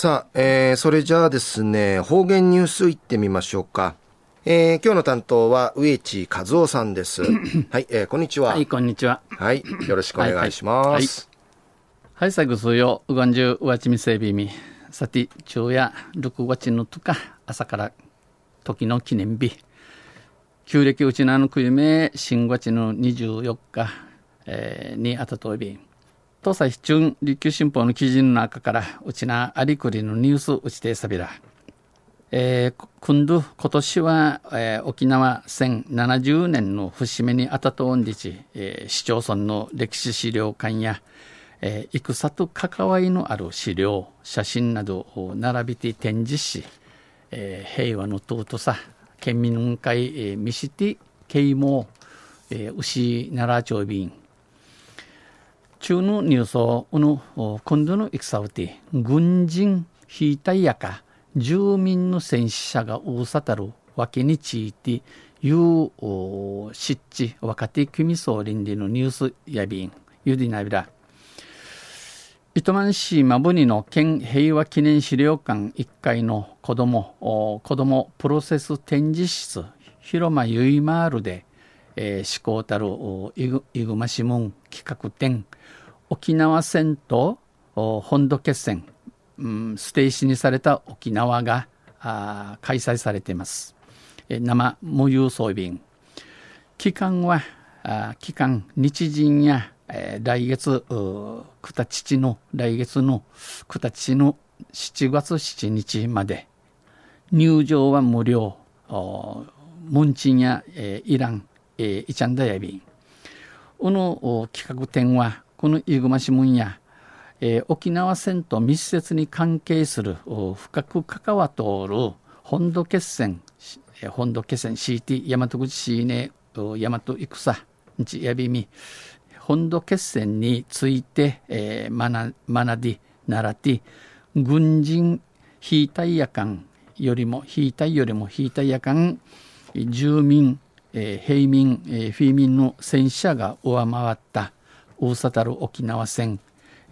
さあ、えー、それじゃあですね、方言ニュースいってみましょうか。えー、今日の担当は植地和夫さんです。はい、えー、こんにちは。はい、こんにちは。はい、よろしくお願いします。はい、最後数よ、うがんじゅう、うわちみせびみ。さて、昼夜、6月のとか、朝から時の記念日。旧暦うちなのくゆめ、新月の24日、えー、にあたとび。東西七中琉球新報の記事の中から、うちなありくりのニュースうちてさびら。えー、今度、今年は、えー、沖縄1070年の節目にあたとんりち、えー、市町村の歴史資料館や、えー、戦と関わりのある資料、写真などを並びて展示し、えー、平和の尊さ、県民会、えー、見して啓蒙、えー、牛奈良町便、中のニュースを、の、今度の戦うて、軍人、引いたやか、住民の戦死者が大さたるわけについて、いう湿地若手組総倫理のニュースやびん、ゆでなびら。糸満市マブニの県平和記念資料館1階の子ども子供プロセス展示室広間ゆいまーるで、えー、施行たるいぐま市門企画展沖縄戦と本土決戦うん、ステージにされた沖縄があ開催されています。え生無郵送便。期間は、あ期間、日人や、えー、来月、くたちの、来月のくたちの7月7日まで。入場は無料。ムンチンや、えー、イラン、えー、イチャンダヤビン。この企画展は、このイグマシムンや、えー、沖縄戦と密接に関係する深く関わっておる本土決戦、えー、本土決戦 CT 大和口市ね大和戦日やびみ本土決戦について、えー、学学び習って軍人引いたいやかんよりも引いたいよりも引いたいやかん住民、えー、平民、フィーミンの戦死者が上回った大さたる沖縄戦、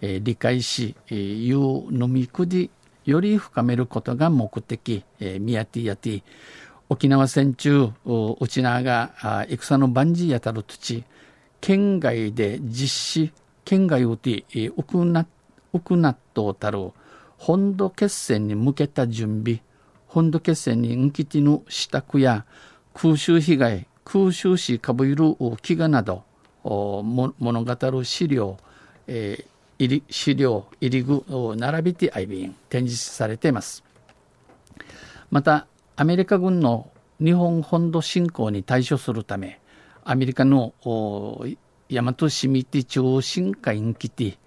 理解し、えー、いう飲みくじより深めることが目的、えー、ミヤティヤティ沖縄戦中うちなが戦の万事やたる土地県外で実施県外うてうくなうくなっとたる本土決戦に向けた準備本土決戦にんきての支度や空襲被害空襲しかぶいる飢餓など物語る資料、えー入り資料入り具を並びて IB 展示されています。またアメリカ軍の日本本土侵攻に対処するためアメリカの大和市民地中心会に来て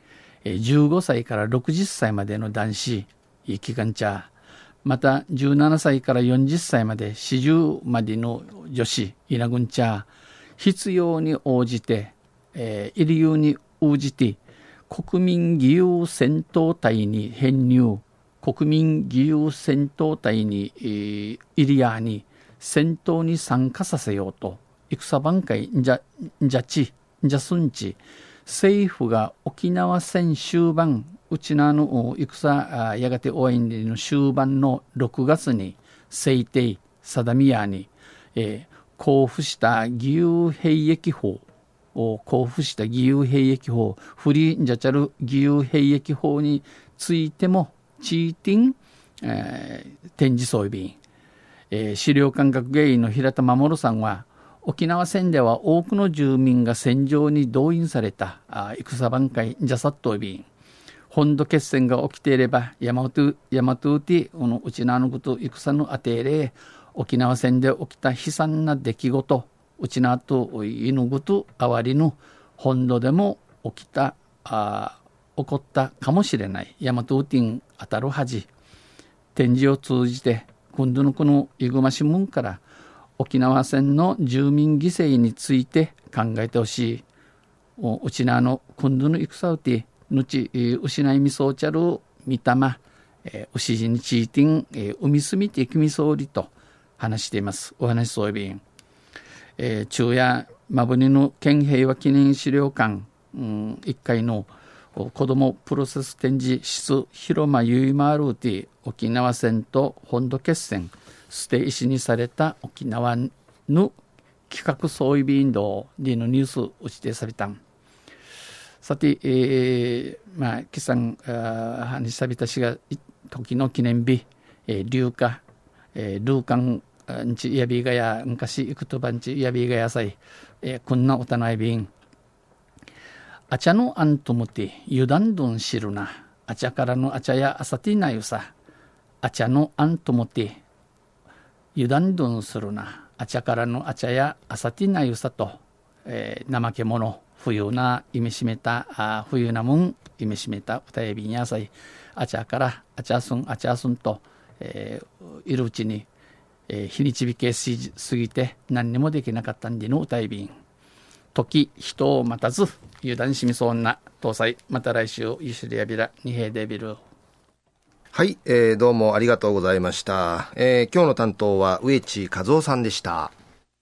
15歳から60歳までの男子期間茶また17歳から40歳まで40までの女子稲軍茶必要に応じて、えー、理由に応じて国民義勇戦闘隊に編入国民義勇戦闘隊に、えー、イリアに戦闘に参加させようと戦挽回じゃじゃちじゃすんち政府が沖縄戦終盤うちなの戦やがて応援の終盤の6月に制定定みやに、えー、交付した義勇兵役法を交付した義勇兵役法、フリーンジャチャル義勇兵役法についても、チーティン、えー、展示装備。員、えー、資料館学芸員の平田守さんは、沖縄戦では多くの住民が戦場に動員されたあ戦挽回ジャサットビン本土決戦が起きていればヤマトヤマトウティこのうちなのこと戦のあてれ沖縄戦で起きた悲惨な出来事うちなと犬ぐとあわりの本土でも起きたあ起こったかもしれない大和ウティン当たるはじ展示を通じて今度のこのイグマ新聞から沖縄戦の住民犠牲について考えてほしい。うちなの今度の戦うてぬち失いみそうちゃるみたま、えー、牛地にちいてん、えー、海すみてきみそうりと話しています。お話そうびん。えー、昼夜マブニの県平和記念資料館、うん、1階の子どもプロセス展示室広間ゆいまるティ沖縄戦と本土決戦ステイシにされた沖縄の企画総意備運動でのニュース打ち出されたんさて、えー、まあ、キさん、あにさびたしが、時の記念日、えー、流化、えー、ルーカン、んちやびがや、昔行くとばんちやびがやさい、えー、こんなおたないびん。あちゃのあんともて、油断どんしるな。あちゃからのあちゃやあさてなゆさ。あちゃのあんともて、油断どんするな。あちゃからのあちゃやあさてなゆさと、えー、怠け者。冬な意味しめたあ冬なもん意味しめた歌えびんやさいあちゃからあちゃすんあちゃすんと、えー、いるうちに、えー、日にちびけしすぎて何にもできなかったんでの歌えびん時人を待たず油断しみそうな搭載。また来週ゆしりやびら二平デビルはい、えー、どうもありがとうございました、えー、今日の担当は植地和夫さんでした。